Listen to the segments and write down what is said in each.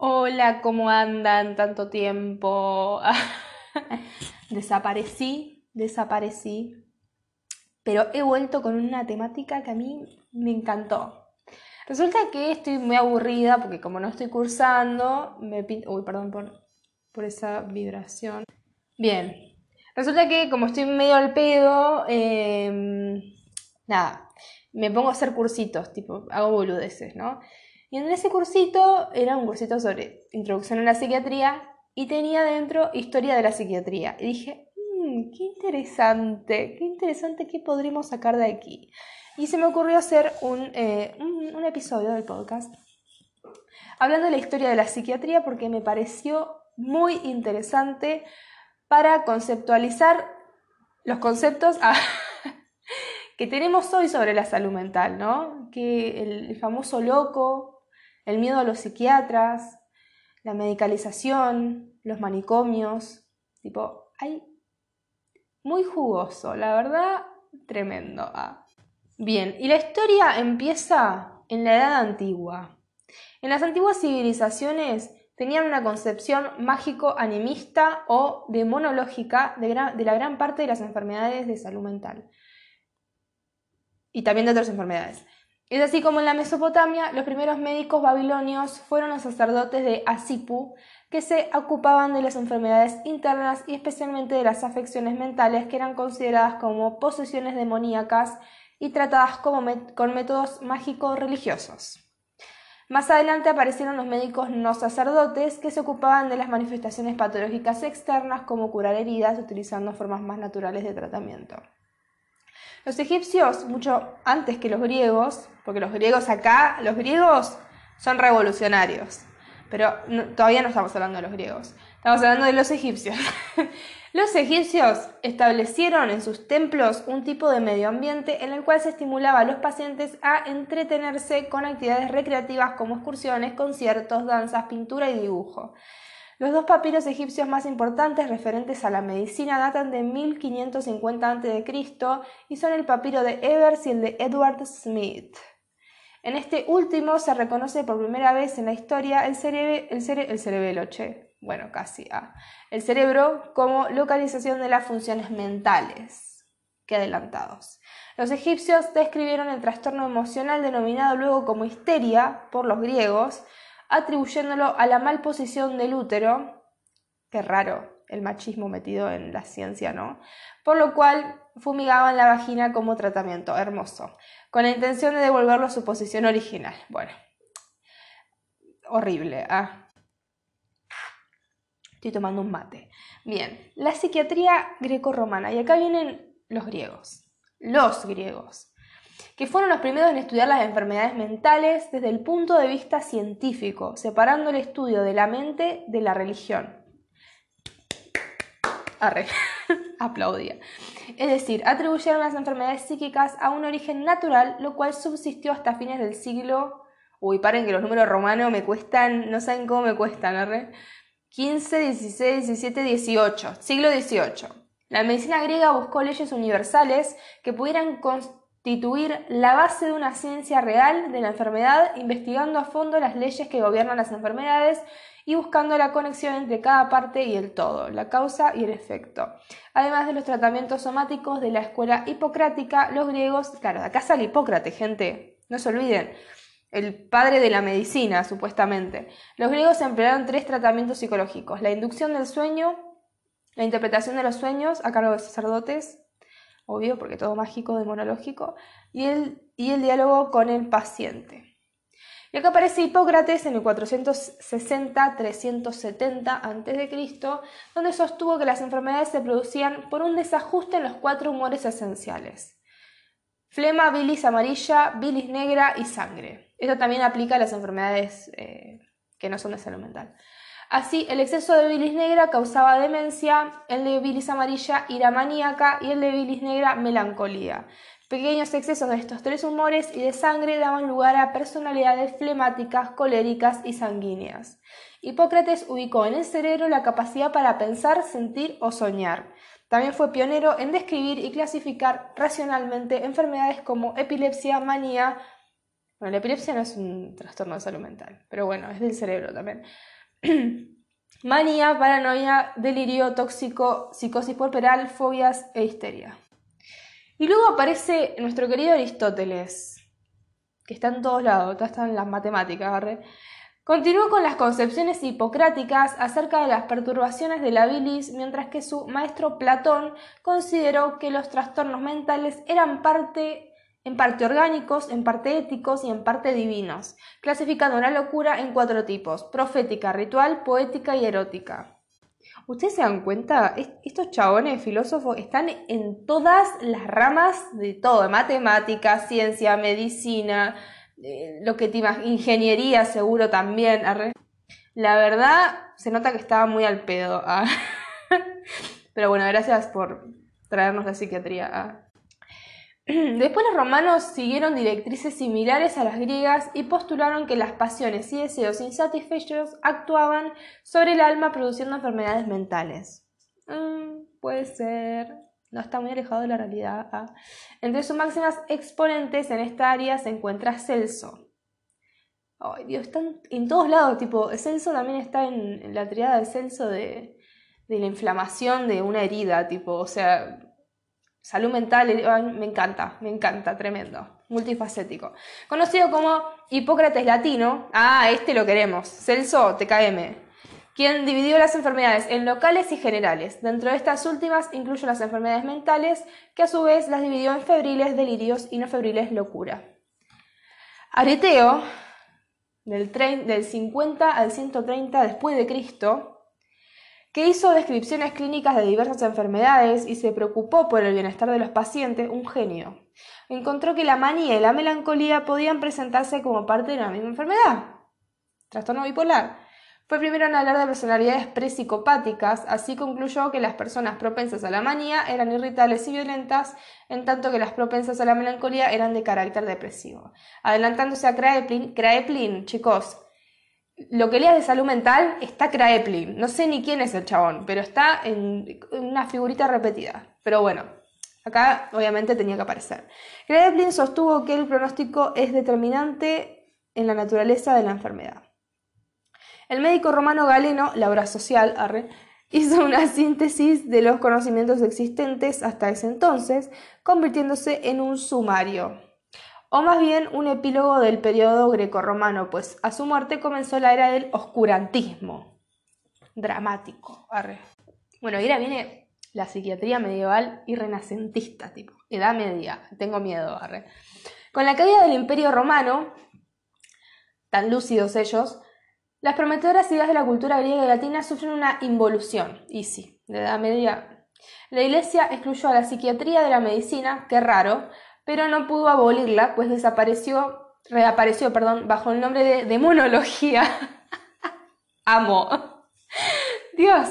Hola, ¿cómo andan? Tanto tiempo. desaparecí, desaparecí. Pero he vuelto con una temática que a mí me encantó. Resulta que estoy muy aburrida porque como no estoy cursando, me Uy, perdón por, por esa vibración. Bien. Resulta que como estoy medio al pedo, em, nada, me pongo a hacer cursitos, tipo, hago boludeces, ¿no? Y en ese cursito era un cursito sobre introducción a la psiquiatría y tenía dentro historia de la psiquiatría. Y dije, mmm, qué interesante, qué interesante, ¿qué podríamos sacar de aquí? Y se me ocurrió hacer eh, un, un episodio del podcast hablando de la historia de la psiquiatría porque me pareció muy interesante para conceptualizar los conceptos que tenemos hoy sobre la salud mental, ¿no? Que el famoso loco, el miedo a los psiquiatras, la medicalización, los manicomios, tipo, hay muy jugoso, la verdad, tremendo. Ah. Bien, y la historia empieza en la edad antigua. En las antiguas civilizaciones tenían una concepción mágico-animista o demonológica de, de la gran parte de las enfermedades de salud mental y también de otras enfermedades. Es así como en la Mesopotamia los primeros médicos babilonios fueron los sacerdotes de Asipu, que se ocupaban de las enfermedades internas y especialmente de las afecciones mentales que eran consideradas como posesiones demoníacas y tratadas con métodos mágicos religiosos. Más adelante aparecieron los médicos no sacerdotes que se ocupaban de las manifestaciones patológicas externas como curar heridas utilizando formas más naturales de tratamiento. Los egipcios, mucho antes que los griegos, porque los griegos acá, los griegos son revolucionarios, pero todavía no estamos hablando de los griegos, estamos hablando de los egipcios. los egipcios establecieron en sus templos un tipo de medio ambiente en el cual se estimulaba a los pacientes a entretenerse con actividades recreativas como excursiones, conciertos, danzas, pintura y dibujo. Los dos papiros egipcios más importantes referentes a la medicina datan de 1550 a.C. y son el papiro de Evers y el de Edward Smith. En este último se reconoce por primera vez en la historia el, el, cerebelo, bueno, casi, ah, el cerebro como localización de las funciones mentales. Qué adelantados. Los egipcios describieron el trastorno emocional denominado luego como histeria por los griegos, atribuyéndolo a la mal posición del útero, qué raro el machismo metido en la ciencia, ¿no? Por lo cual fumigaban la vagina como tratamiento, hermoso, con la intención de devolverlo a su posición original. Bueno, horrible, ¿ah? Estoy tomando un mate. Bien, la psiquiatría greco-romana, y acá vienen los griegos, los griegos que fueron los primeros en estudiar las enfermedades mentales desde el punto de vista científico, separando el estudio de la mente de la religión. Arre, aplaudía. Es decir, atribuyeron las enfermedades psíquicas a un origen natural, lo cual subsistió hasta fines del siglo... Uy, paren que los números romanos me cuestan, no saben cómo me cuestan, arre. 15, 16, 17, 18, siglo XVIII. La medicina griega buscó leyes universales que pudieran constituir la base de una ciencia real de la enfermedad, investigando a fondo las leyes que gobiernan las enfermedades y buscando la conexión entre cada parte y el todo, la causa y el efecto. Además de los tratamientos somáticos de la escuela hipocrática, los griegos, claro, acá sale Hipócrates, gente, no se olviden, el padre de la medicina, supuestamente. Los griegos emplearon tres tratamientos psicológicos, la inducción del sueño, la interpretación de los sueños a cargo de sacerdotes, obvio, porque todo mágico, demonológico, y el, y el diálogo con el paciente. Y acá aparece Hipócrates en el 460-370 a.C., donde sostuvo que las enfermedades se producían por un desajuste en los cuatro humores esenciales. Flema, bilis amarilla, bilis negra y sangre. Esto también aplica a las enfermedades eh, que no son de salud mental. Así, el exceso de bilis negra causaba demencia, el de bilis amarilla ira maníaca y el de bilis negra melancolía. Pequeños excesos de estos tres humores y de sangre daban lugar a personalidades flemáticas, coléricas y sanguíneas. Hipócrates ubicó en el cerebro la capacidad para pensar, sentir o soñar. También fue pionero en describir y clasificar racionalmente enfermedades como epilepsia, manía, Bueno, la epilepsia no es un trastorno de salud mental, pero bueno, es del cerebro también. Manía, paranoia, delirio tóxico, psicosis puerperal, fobias e histeria. Y luego aparece nuestro querido Aristóteles, que está en todos lados, está en las matemáticas, ¿verdad? Continuó con las concepciones hipocráticas acerca de las perturbaciones de la bilis, mientras que su maestro Platón consideró que los trastornos mentales eran parte en parte orgánicos, en parte éticos y en parte divinos, clasificando la locura en cuatro tipos, profética, ritual, poética y erótica. ¿Ustedes se dan cuenta? Estos chabones filósofos están en todas las ramas de todo, matemática, ciencia, medicina, eh, lo que te ingeniería seguro también. La verdad, se nota que estaba muy al pedo. Ah. Pero bueno, gracias por traernos la psiquiatría. Ah. Después los romanos siguieron directrices similares a las griegas y postularon que las pasiones y deseos insatisfechos actuaban sobre el alma produciendo enfermedades mentales. Mm, puede ser, no está muy alejado de la realidad. ¿ah? Entre sus máximas exponentes en esta área se encuentra Celso. Ay, Dios, están en todos lados, tipo, Celso también está en, la triada de Celso de, de la inflamación de una herida, tipo, o sea, Salud mental, me encanta, me encanta, tremendo, multifacético. Conocido como Hipócrates Latino, ah, este lo queremos, Celso TKM, quien dividió las enfermedades en locales y generales. Dentro de estas últimas incluye las enfermedades mentales, que a su vez las dividió en febriles, delirios y no febriles, locura. Areteo, del, del 50 al 130 después de Cristo, que hizo descripciones clínicas de diversas enfermedades y se preocupó por el bienestar de los pacientes, un genio. Encontró que la manía y la melancolía podían presentarse como parte de la misma enfermedad. Trastorno bipolar. Fue primero en hablar de personalidades presicopáticas, así concluyó que las personas propensas a la manía eran irritables y violentas, en tanto que las propensas a la melancolía eran de carácter depresivo. Adelantándose a Kraepelin, Kraepelin, chicos, lo que leas de salud mental está Kraepelin. No sé ni quién es el chabón, pero está en una figurita repetida. Pero bueno, acá obviamente tenía que aparecer. Kraepelin sostuvo que el pronóstico es determinante en la naturaleza de la enfermedad. El médico romano galeno, la obra social, hizo una síntesis de los conocimientos existentes hasta ese entonces, convirtiéndose en un sumario o más bien un epílogo del periodo grecorromano, pues a su muerte comenzó la era del oscurantismo. Dramático. Bueno, y ahora viene la psiquiatría medieval y renacentista, tipo, edad media, tengo miedo. Arre. Con la caída del imperio romano, tan lúcidos ellos, las prometedoras ideas de la cultura griega y latina sufren una involución, y sí, de edad media. La iglesia excluyó a la psiquiatría de la medicina, qué raro, pero no pudo abolirla, pues desapareció, reapareció, perdón, bajo el nombre de demonología. Amo. Dios.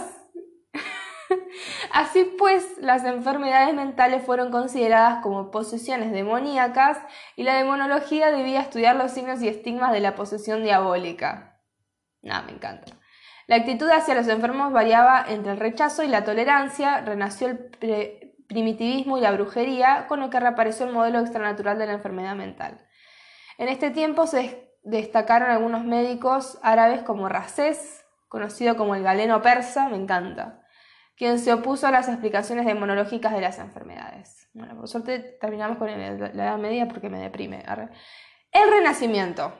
Así pues, las enfermedades mentales fueron consideradas como posesiones demoníacas y la demonología debía estudiar los signos y estigmas de la posesión diabólica. Nada, me encanta. La actitud hacia los enfermos variaba entre el rechazo y la tolerancia, renació el primitivismo y la brujería, con el que reapareció el modelo extranatural de la enfermedad mental. En este tiempo se destacaron algunos médicos árabes como Rasés, conocido como el galeno persa, me encanta, quien se opuso a las explicaciones demonológicas de las enfermedades. Bueno, por suerte terminamos con la Edad Media porque me deprime. El Renacimiento.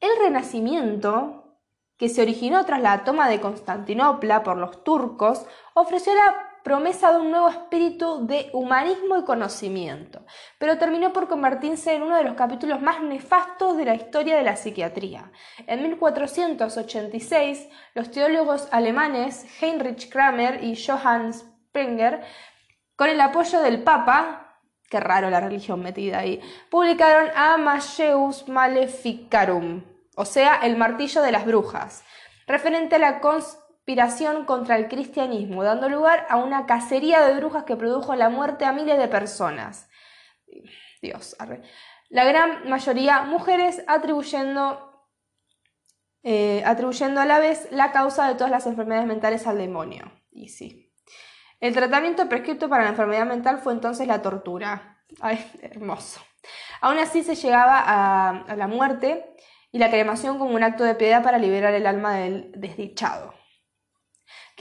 El Renacimiento, que se originó tras la toma de Constantinopla por los turcos, ofreció la promesa de un nuevo espíritu de humanismo y conocimiento, pero terminó por convertirse en uno de los capítulos más nefastos de la historia de la psiquiatría. En 1486, los teólogos alemanes Heinrich Kramer y Johann Sprenger, con el apoyo del Papa, qué raro la religión metida ahí, publicaron Amadeus Maleficarum, o sea, el martillo de las brujas, referente a la conspiración contra el cristianismo, dando lugar a una cacería de brujas que produjo la muerte a miles de personas. Dios, La gran mayoría mujeres atribuyendo, eh, atribuyendo a la vez la causa de todas las enfermedades mentales al demonio. Y sí. El tratamiento prescrito para la enfermedad mental fue entonces la tortura. Ay, hermoso. Aún así se llegaba a, la muerte y la cremación como un acto de piedad para liberar el alma del desdichado.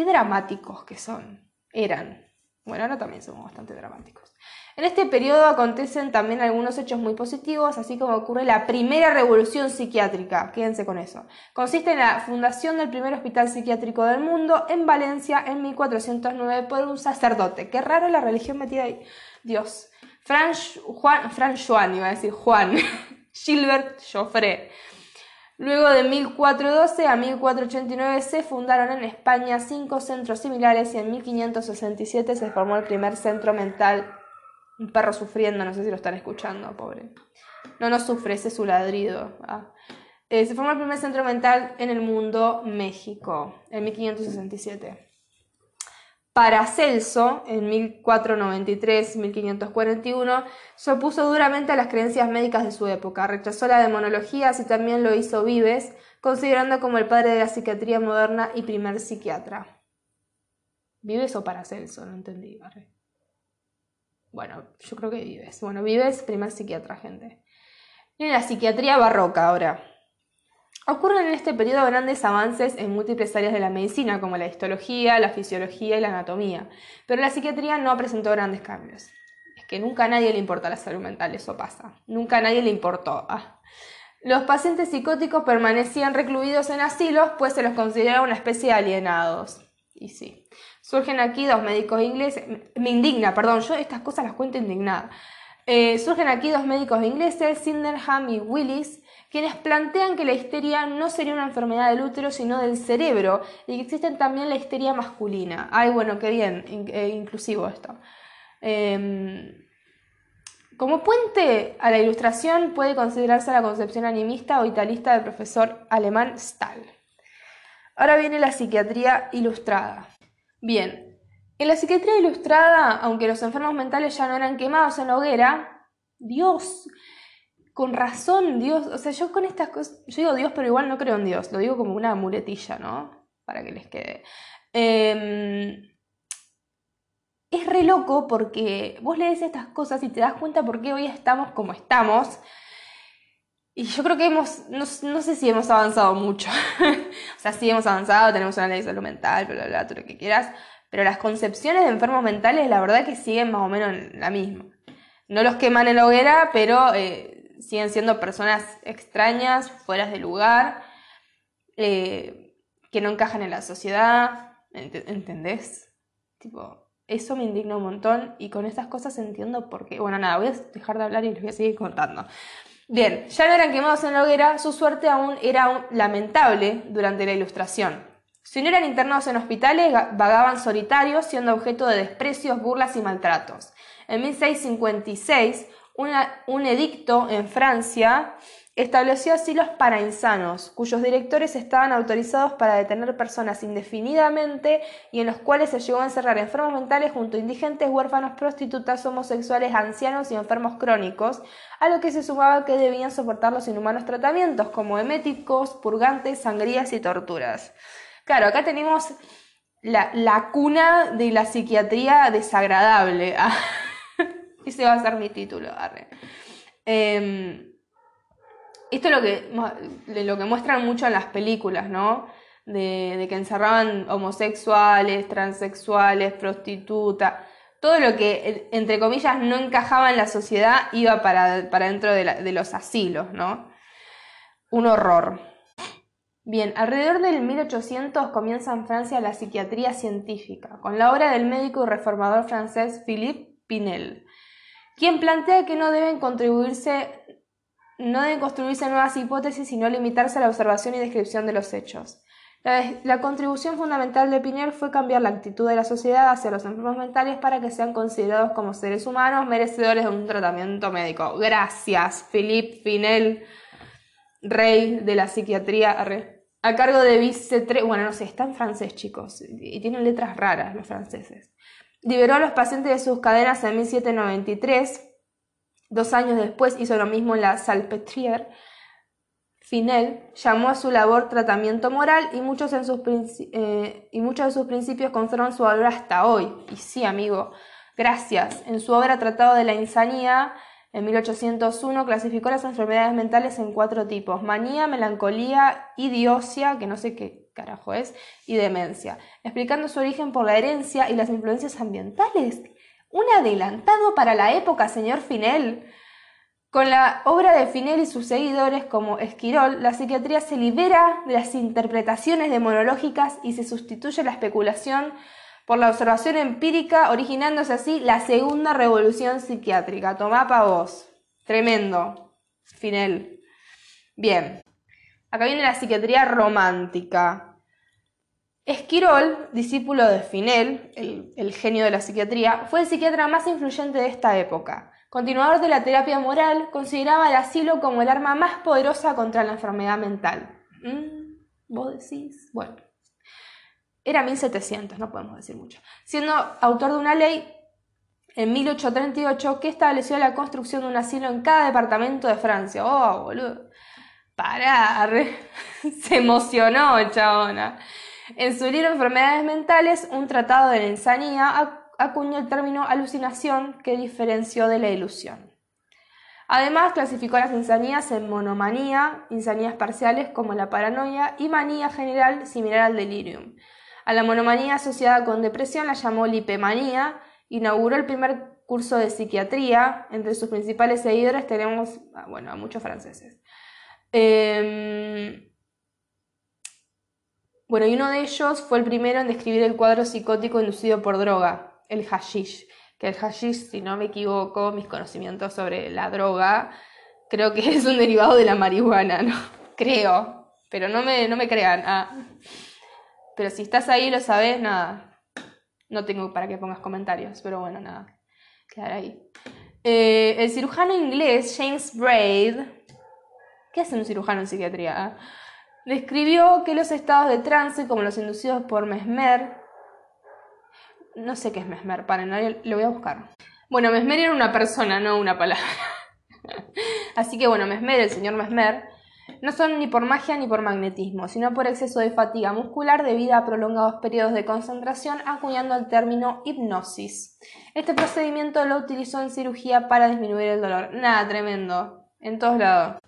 Dramáticos que son, eran. Bueno, ahora también somos bastante dramáticos. En este periodo acontecen también algunos hechos muy positivos, así como ocurre la primera revolución psiquiátrica. Quédense con eso. Consiste en la fundación del primer hospital psiquiátrico del mundo en Valencia en 1409 por un sacerdote. Qué raro la religión metida ahí. Dios. Fran Juan, Juan, iba a decir Juan. Gilbert Joffre. Luego de 1412 a 1489 se fundaron en España cinco centros similares y en 1567 se formó el primer centro mental un perro sufriendo, no sé si lo están escuchando, pobre. No, no sufre, ese es su ladrido. Ah. Eh, se formó el primer centro mental en el mundo, México, en 1567. Paracelso, en 1493-1541, se opuso duramente a las creencias médicas de su época, rechazó la demonología, así también lo hizo Vives, considerando como el padre de la psiquiatría moderna y primer psiquiatra. ¿Vives o Paracelso? No entendí. Bueno, yo creo que Vives. Bueno, Vives, primer psiquiatra, gente. En la psiquiatría barroca ahora. Ocurren en este periodo grandes avances en múltiples áreas de la medicina, como la histología, la fisiología y la anatomía, pero la psiquiatría no presentó grandes cambios. Es que nunca a nadie le importa la salud mental, eso pasa. Nunca a nadie le importó. Ah. Los pacientes psicóticos permanecían recluidos en asilos, pues se los consideraba una especie de alienados. Y sí. Surgen aquí dos médicos ingleses, me indigna, perdón, yo estas cosas las cuento indignada. Eh, surgen aquí dos médicos ingleses, Sydenham y Willis, quienes plantean que la histeria no sería una enfermedad del útero, sino del cerebro, y que existe también la histeria masculina. Ay, bueno, qué bien, eh, inclusivo esto. Em, como puente a la ilustración puede considerarse la concepción animista o italista del profesor alemán Stahl. Ahora viene la psiquiatría ilustrada. Bien, en la psiquiatría ilustrada, aunque los enfermos mentales ya no eran quemados en la hoguera, Dios, con razón, Dios, o sea, yo con estas cosas, yo digo Dios, pero igual no creo en Dios, lo digo como una muletilla, ¿no? Para que les quede. Em, es re loco porque vos lees estas cosas y te das cuenta por qué hoy estamos como estamos. Y yo creo que hemos, no, sé si hemos avanzado mucho. o sea, sí hemos avanzado, tenemos una ley de salud mental, bla, bla, bla, todo lo que quieras. Pero las concepciones de enfermos mentales, la verdad que siguen más o menos la misma. No los queman en la hoguera, pero eh, siguen siendo personas extrañas, fuera de lugar, eh, que no encajan en la sociedad. ¿Entendés? Tipo, eso me indigna un montón y con estas cosas entiendo por qué. Bueno, nada, voy a dejar de hablar y les voy a seguir contando. Bien, ya no eran quemados en la hoguera, su suerte aún era lamentable durante la ilustración. Si no eran internados en hospitales, vagaban solitarios, siendo objeto de desprecios, burlas y maltratos. En 1656, un edicto en Francia estableció asilos para insanos, cuyos directores estaban autorizados para detener personas indefinidamente y en los cuales se llegó a encerrar enfermos mentales junto a indigentes, huérfanos, prostitutas, homosexuales, ancianos y enfermos crónicos, a lo que se sumaba que debían soportar los inhumanos tratamientos como eméticos, purgantes, sangrías y torturas. Claro, acá tenemos la, cuna de la psiquiatría desagradable. Ese va a ser mi título. Eh, esto es lo que, lo que muestran mucho en las películas, ¿no? De, que encerraban homosexuales, transexuales, prostitutas, todo lo que, entre comillas, no encajaba en la sociedad iba para, para dentro de, de los asilos, ¿no? Un horror. Bien, alrededor del 1800 comienza en Francia la psiquiatría científica, con la obra del médico y reformador francés Philippe Pinel, quien plantea que no deben contribuirse no deben construirse nuevas hipótesis, sino limitarse a la observación y descripción de los hechos. La, contribución fundamental de Pinel fue cambiar la actitud de la sociedad hacia los enfermos mentales para que sean considerados como seres humanos merecedores de un tratamiento médico. Gracias, Philippe Pinel, rey de la psiquiatría, a cargo de Vice bueno, no sé, está en francés, chicos, y tienen letras raras los franceses. Liberó a los pacientes de sus cadenas en 1793 Dos años después hizo lo mismo en la Salpêtrière. Finel llamó a su labor tratamiento moral y muchos, en sus eh, de sus principios conservan su valor hasta hoy. Y sí, amigo, gracias. En su obra Tratado de la Insanía, En 1801 clasificó las enfermedades mentales en cuatro tipos, manía, melancolía, idiosia, que no sé qué carajo es, y demencia, explicando su origen por la herencia y las influencias ambientales. Un adelantado para la época, señor Finel. Con la obra de Finel y sus seguidores como Esquirol, la psiquiatría se libera de las interpretaciones demonológicas y se sustituye la especulación por la observación empírica, originándose así la segunda revolución psiquiátrica. Tomá pa' vos. Tremendo. Finel. Bien. Acá viene la psiquiatría romántica. Esquirol, discípulo de Finel, el, el genio de la psiquiatría, fue el psiquiatra más influyente de esta época. Continuador de la terapia moral, consideraba el asilo como el arma más poderosa contra la enfermedad mental. Mm, ¿Vos decís? Bueno. Era 1700, no podemos decir mucho. Siendo autor de una ley en 1838 que estableció la construcción de un asilo en cada departamento de Francia. Oh, boludo. Parar. Se emocionó, chabona. En su libro Enfermedades Mentales, un tratado de la insanía, acuñó el término alucinación que diferenció de la ilusión. Además, clasificó las insanías en monomanía, insanías parciales como la paranoia y manía general similar al delirium. A la monomanía asociada con depresión la llamó lipemanía, inauguró el primer curso de psiquiatría, entre sus principales seguidores tenemos, bueno, a muchos franceses. Em, bueno, y uno de ellos fue el primero en describir el cuadro psicótico inducido por droga, el hashish, que el hashish, si no me equivoco, mis conocimientos sobre la droga, creo que es un derivado de la marihuana, ¿no? Creo, pero no me, no me crean. Ah. Pero si estás ahí lo sabes, nada. No tengo para que pongas comentarios, pero bueno, nada. Quedar ahí. Eh, el cirujano inglés James Braid, ¿qué hace un cirujano en psiquiatría? Ah? Describió que los estados de trance, como los inducidos por Mesmer, no sé qué es Mesmer, paren, lo voy a buscar. Bueno, Mesmer era una persona, no una palabra. Así que bueno, Mesmer, el señor Mesmer, no son ni por magia ni por magnetismo, sino por exceso de fatiga muscular debido a prolongados periodos de concentración, acuñando el término hipnosis. Este procedimiento lo utilizó en cirugía para disminuir el dolor. Nada, tremendo, en todos lados.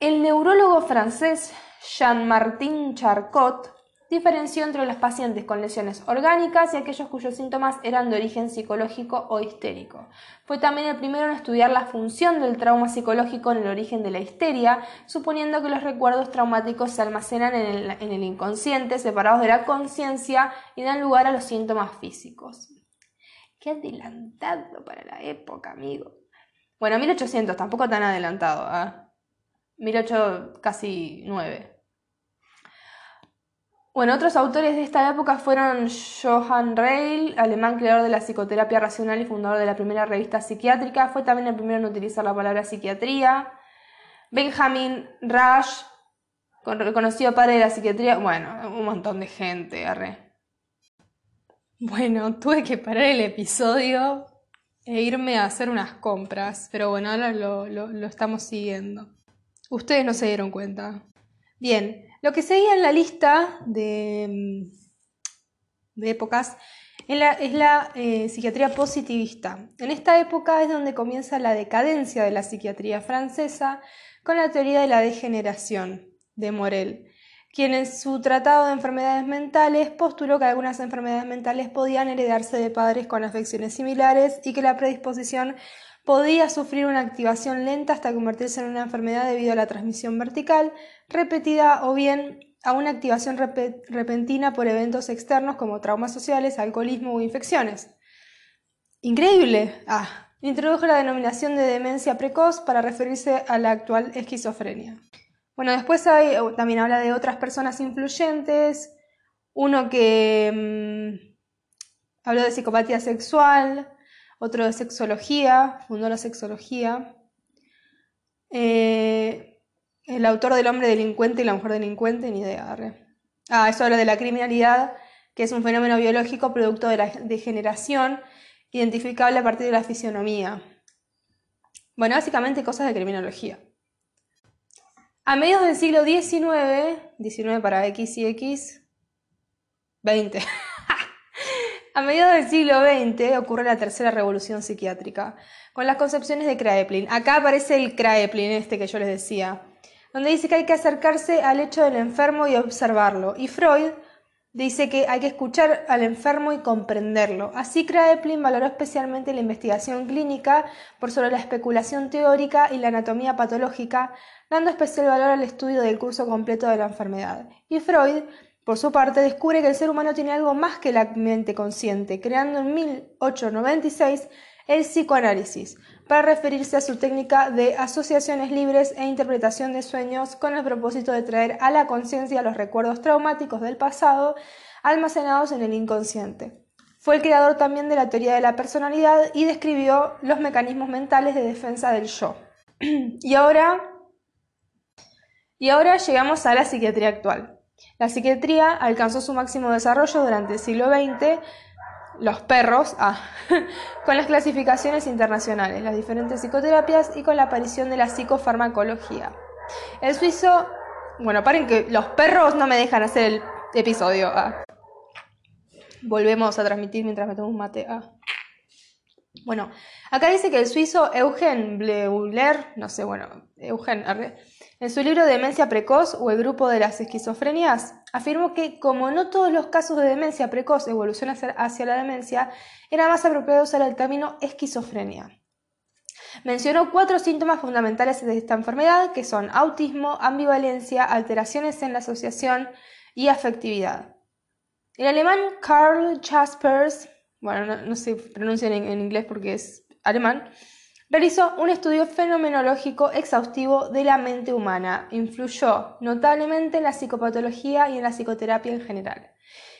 El neurólogo francés Jean-Martin Charcot diferenció entre los pacientes con lesiones orgánicas y aquellos cuyos síntomas eran de origen psicológico o histérico. Fue también el primero en estudiar la función del trauma psicológico en el origen de la histeria, suponiendo que los recuerdos traumáticos se almacenan en el, en el inconsciente, separados de la conciencia y dan lugar a los síntomas físicos. Qué adelantado para la época, amigo. Bueno, 1800, tampoco tan adelantado, ¿eh? 1800, casi 9. Bueno, otros autores de esta época fueron Johann Reil, alemán creador de la psicoterapia racional y fundador de la primera revista psiquiátrica, fue también el primero en utilizar la palabra psiquiatría. Benjamin Rush, reconocido padre de la psiquiatría, bueno, un montón de gente, arre. Bueno, tuve que parar el episodio e irme a hacer unas compras, pero bueno, ahora lo, lo estamos siguiendo. Ustedes no se dieron cuenta. Bien, lo que seguía en la lista de, mm, épocas es la, eh, psiquiatría positivista. En esta época es donde comienza la decadencia de la psiquiatría francesa con la teoría de la degeneración de Morel, quien en su tratado de enfermedades mentales postuló que algunas enfermedades mentales podían heredarse de padres con afecciones similares y que la predisposición podía sufrir una activación lenta hasta convertirse en una enfermedad debido a la transmisión vertical, repetida o bien a una activación repentina por eventos externos como traumas sociales, alcoholismo o infecciones. Increíble. Ah, introdujo la denominación de demencia precoz para referirse a la actual esquizofrenia. Bueno, después hay, también habla de otras personas influyentes, uno que mm, habló de psicopatía sexual, otro de sexología, fundó la sexología. Eh, el autor del hombre delincuente y la mujer delincuente, ni idea. Ah, eso habla de la criminalidad, que es un fenómeno biológico producto de la degeneración, identificable a partir de la fisionomía. Bueno, básicamente cosas de criminología. A mediados del siglo XIX, 19 para X y X, 20. A mediados del siglo XX ocurre la tercera revolución psiquiátrica, con las concepciones de Kraepelin. Acá aparece el Kraepelin, este que yo les decía, donde dice que hay que acercarse al hecho del enfermo y observarlo. Y Freud dice que hay que escuchar al enfermo y comprenderlo. Así Kraepelin valoró especialmente la investigación clínica por sobre la especulación teórica y la anatomía patológica, dando especial valor al estudio del curso completo de la enfermedad. Y Freud por su parte, descubre que el ser humano tiene algo más que la mente consciente, creando en 1896 el psicoanálisis, para referirse a su técnica de asociaciones libres e interpretación de sueños con el propósito de traer a la conciencia los recuerdos traumáticos del pasado almacenados en el inconsciente. Fue el creador también de la teoría de la personalidad y describió los mecanismos mentales de defensa del yo. y ahora y ahora llegamos a la psiquiatría actual. La psiquiatría alcanzó su máximo desarrollo durante el siglo XX, los perros, ah, con las clasificaciones internacionales, las diferentes psicoterapias y con la aparición de la psicofarmacología. El suizo, bueno, paren que los perros no me dejan hacer el episodio. Ah. Volvemos a transmitir mientras me tomo un mate. Ah. Bueno, acá dice que el suizo Eugen Bleuler, no sé, bueno, Eugen, en su libro Demencia Precoz o el grupo de las esquizofrenias, afirmó que como no todos los casos de demencia precoz evolucionan hacia la demencia, era más apropiado usar el término esquizofrenia. Mencionó cuatro síntomas fundamentales de esta enfermedad, que son autismo, ambivalencia, alteraciones en la asociación y afectividad. El alemán Karl Jaspers, bueno, no, no se pronuncia en inglés porque es alemán, Realizó un estudio fenomenológico exhaustivo de la mente humana. Influyó notablemente en la psicopatología y en la psicoterapia en general.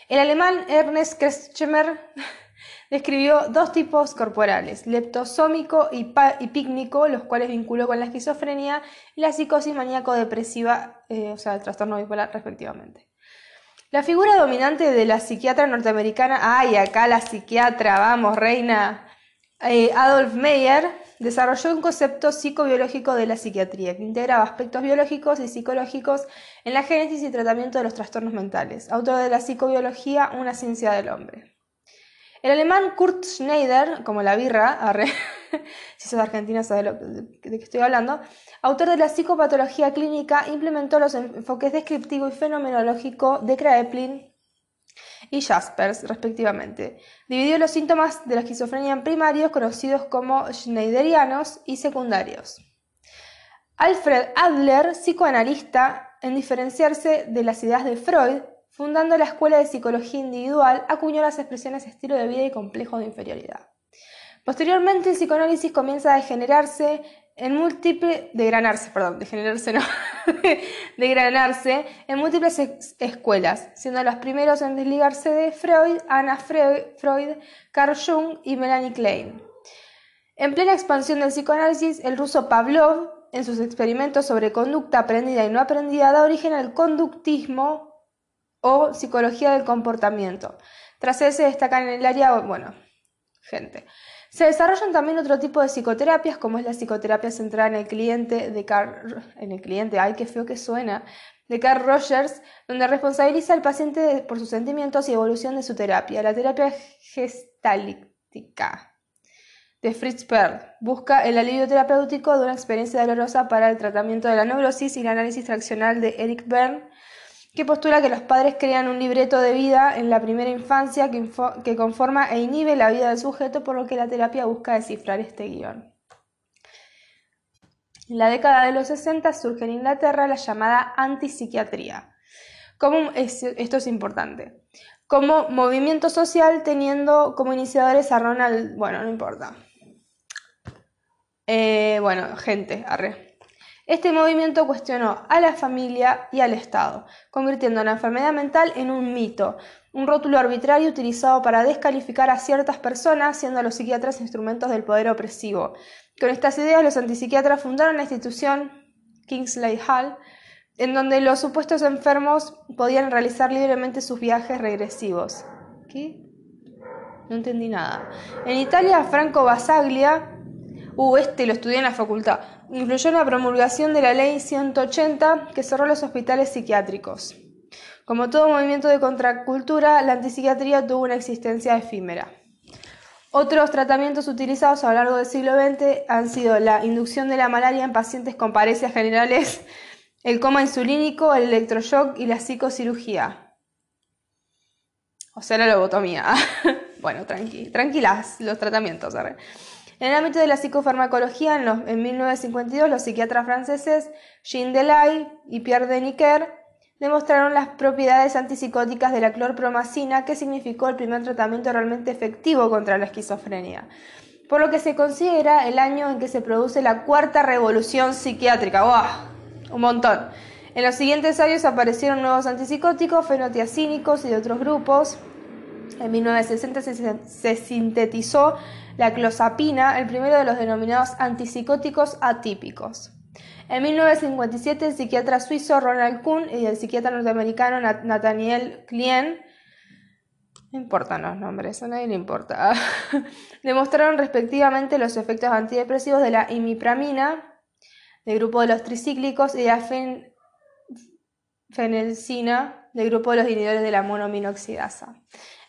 El alemán Ernest Kretschmer describió dos tipos corporales, leptosómico y, pícnico, los cuales vinculó con la esquizofrenia y la psicosis maníaco-depresiva, eh, o sea, el trastorno bipolar respectivamente. La figura dominante de la psiquiatra norteamericana, ay, acá la psiquiatra, vamos, reina, eh, Adolf Meyer, desarrolló un concepto psicobiológico de la psiquiatría que integraba aspectos biológicos y psicológicos en la génesis y tratamiento de los trastornos mentales, autor de la psicobiología, una ciencia del hombre. El alemán Kurt Schneider, como la birra, si sos argentino sabes de, qué estoy hablando, autor de la psicopatología clínica, implementó los enfoques descriptivo y fenomenológico de Kraepelin y Jaspers, respectivamente. Dividió los síntomas de la esquizofrenia en primarios, conocidos como schneiderianos, y secundarios. Alfred Adler, psicoanalista, en diferenciarse de las ideas de Freud, fundando la Escuela de Psicología Individual, acuñó las expresiones estilo de vida y complejo de inferioridad. Posteriormente, el psicoanálisis comienza a degenerarse en múltiples, degranarse, perdón, degenerarse no, degranarse en múltiples escuelas, siendo los primeros en desligarse de Freud, Anna Freud, Carl Jung y Melanie Klein. En plena expansión del psicoanálisis, el ruso Pavlov, en sus experimentos sobre conducta aprendida y no aprendida, da origen al conductismo o psicología del comportamiento. Tras ese destacan en el área, bueno, gente. Se desarrollan también otro tipo de psicoterapias, como es la psicoterapia centrada en el cliente de Carl, en el cliente, ay, qué feo que suena, de Carl Rogers, donde responsabiliza al paciente por sus sentimientos y evolución de su terapia. La terapia gestáltica de Fritz Perl busca el alivio terapéutico de una experiencia dolorosa para el tratamiento de la neurosis y el análisis traccional de Eric Berne que postula que los padres crean un libreto de vida en la primera infancia que, conforma e inhibe la vida del sujeto, por lo que la terapia busca descifrar este guion. En la década de los 60 surge en Inglaterra la llamada antipsiquiatría. Como, esto es importante. Como movimiento social teniendo como iniciadores a Ronald... Bueno, no importa. Eh, bueno, gente, arre. Este movimiento cuestionó a la familia y al Estado, convirtiendo la enfermedad mental en un mito, un rótulo arbitrario utilizado para descalificar a ciertas personas, siendo los psiquiatras instrumentos del poder opresivo. Con estas ideas, los antipsiquiatras fundaron la institución Kingsley Hall, en donde los supuestos enfermos podían realizar libremente sus viajes regresivos. ¿Qué? No entendí nada. En Italia, Franco Basaglia uh, este lo estudié en la facultad, influyó en la promulgación de la ley 180 que cerró los hospitales psiquiátricos. Como todo movimiento de contracultura, la antipsiquiatría tuvo una existencia efímera. Otros tratamientos utilizados a lo largo del siglo XX han sido la inducción de la malaria en pacientes con parecias generales, el coma insulínico, el electroshock y la psicocirugía. O sea, la lobotomía. bueno, tranquilas los tratamientos. En el ámbito de la psicofarmacología, en, en 1952, los psiquiatras franceses Jean Delay y Pierre Deniker demostraron las propiedades antipsicóticas de la clorpromacina, que significó el primer tratamiento realmente efectivo contra la esquizofrenia. Por lo que se considera el año en que se produce la cuarta revolución psiquiátrica. ¡Wow! Un montón. En los siguientes años aparecieron nuevos antipsicóticos, fenotiacínicos y de otros grupos. En 1960 se, sintetizó la clozapina, el primero de los denominados antipsicóticos atípicos. En 1957, el psiquiatra suizo Ronald Kuhn y el psiquiatra norteamericano Nathaniel Klein, no importan los nombres, a nadie le importa, demostraron respectivamente los efectos antidepresivos de la imipramina, del grupo de los tricíclicos, y la fenelcina, del grupo de los inhibidores de la monominoxidasa.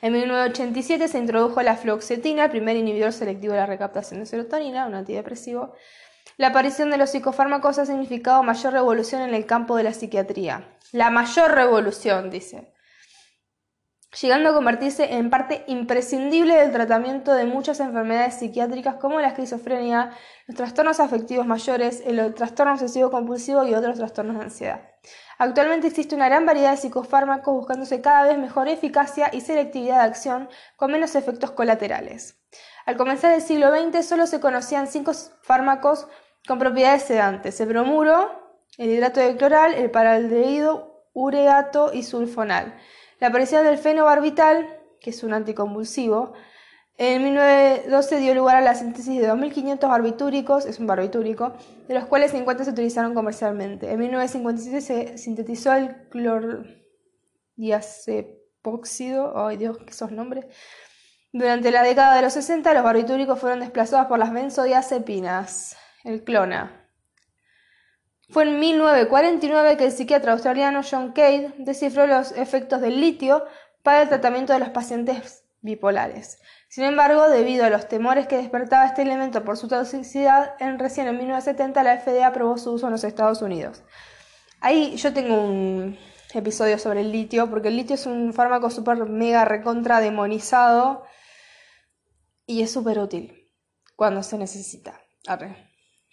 En 1987 se introdujo la fluoxetina, el primer inhibidor selectivo de la recaptación de serotonina, un antidepresivo, la aparición de los psicofármacos ha significado mayor revolución en el campo de la psiquiatría. La mayor revolución, dice. Llegando a convertirse en parte imprescindible del tratamiento de muchas enfermedades psiquiátricas como la esquizofrenia, los trastornos afectivos mayores, el trastorno obsesivo compulsivo y otros trastornos de ansiedad. Actualmente existe una gran variedad de psicofármacos buscándose cada vez mejor eficacia y selectividad de acción con menos efectos colaterales. Al comenzar el siglo XX solo se conocían cinco fármacos con propiedades sedantes, el bromuro, el hidrato de cloral, el paraldehído, ureato y sulfonal. La aparición del fenobarbital, que es un anticonvulsivo, en 1912 dio lugar a la síntesis de 2.500 barbitúricos, es un barbitúrico, de los cuales 50 se utilizaron comercialmente. En 1957 se sintetizó el clordiazepóxido, ay Dios, qué esos nombres. Durante la década de los 60 los barbitúricos fueron desplazados por las benzodiazepinas el clona. Fue en 1949 que el psiquiatra australiano John Cade descifró los efectos del litio para el tratamiento de los pacientes bipolares. Sin embargo, debido a los temores que despertaba este elemento por su toxicidad, en recién en 1970 la FDA aprobó su uso en los Estados Unidos. Ahí yo tengo un episodio sobre el litio, porque el litio es un fármaco súper mega recontra demonizado y es súper útil cuando se necesita.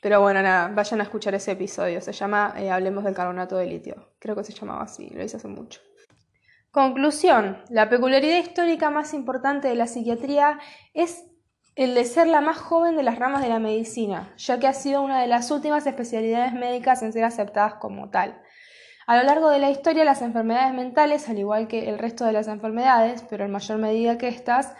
Pero bueno, nada, vayan a escuchar ese episodio. Se llama eh, Hablemos del carbonato de litio. Creo que se llamaba así, lo hice hace mucho. Conclusión. La peculiaridad histórica más importante de la psiquiatría es el de ser la más joven de las ramas de la medicina, ya que ha sido una de las últimas especialidades médicas en ser aceptadas como tal. A lo largo de la historia, las enfermedades mentales, al igual que el resto de las enfermedades, pero en mayor medida que estas,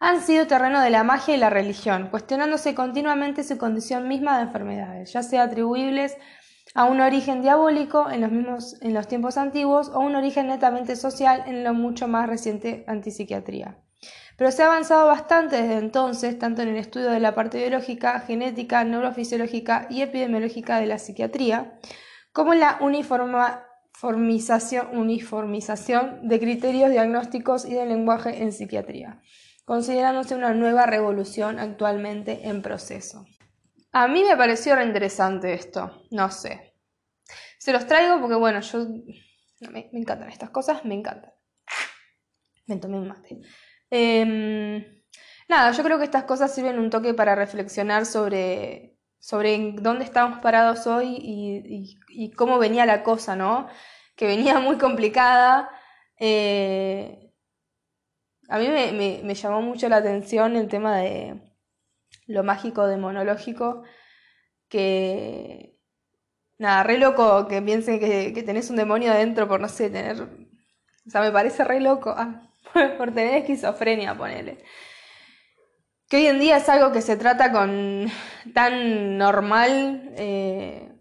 han sido terreno de la magia y la religión, cuestionándose continuamente su condición misma de enfermedades, ya sea atribuibles a un origen diabólico en los, mismos, en los tiempos antiguos o un origen netamente social en lo mucho más reciente antipsiquiatría. Pero se ha avanzado bastante desde entonces, tanto en el estudio de la parte biológica, genética, neurofisiológica y epidemiológica de la psiquiatría, como en la uniformización, uniformización de criterios diagnósticos y del lenguaje en psiquiatría considerándose una nueva revolución actualmente en proceso. A mí me pareció reinteresante esto, no sé. Se los traigo porque, bueno, yo me, encantan estas cosas, me encantan. Me tomé un mate. Em, nada, yo creo que estas cosas sirven un toque para reflexionar sobre, sobre dónde estamos parados hoy y, cómo venía la cosa, ¿no? Que venía muy complicada. Eh, a mí me, llamó mucho la atención el tema de lo mágico demonológico, que nada, re loco que piensen que, tenés un demonio adentro por, no sé, tener... O sea, me parece re loco, ah, por tener esquizofrenia, ponele. Que hoy en día es algo que se trata con tan normal eh,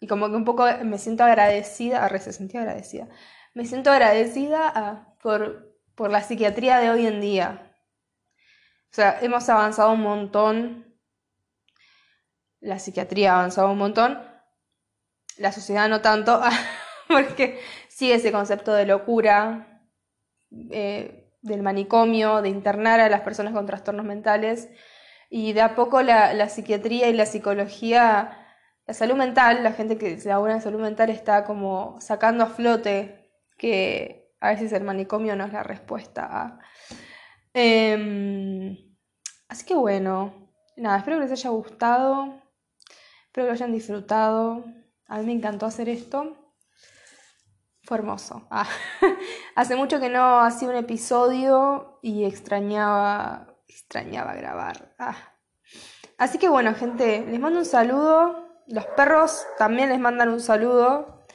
y como que un poco me siento agradecida, a se sentía agradecida, me siento agradecida ah, por por la psiquiatría de hoy en día. O sea, hemos avanzado un montón, la psiquiatría ha avanzado un montón, la sociedad no tanto, porque sigue ese concepto de locura, eh, del manicomio, de internar a las personas con trastornos mentales. Y de a poco la, psiquiatría y la psicología la salud mental, la gente que se labura en salud mental está como sacando a flote que a veces el manicomio no es la respuesta. Em, así que bueno, nada, espero que les haya gustado, espero que lo hayan disfrutado. A mí me encantó hacer esto. Fue hermoso. Ah, hace mucho que no hacía un episodio y extrañaba, extrañaba grabar. Ah. Así que bueno, gente, les mando un saludo. Los perros también les mandan un saludo.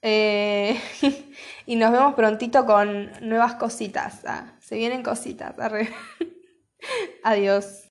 Eh, y nos vemos prontito con nuevas cositas. Ah, se vienen cositas. Adiós.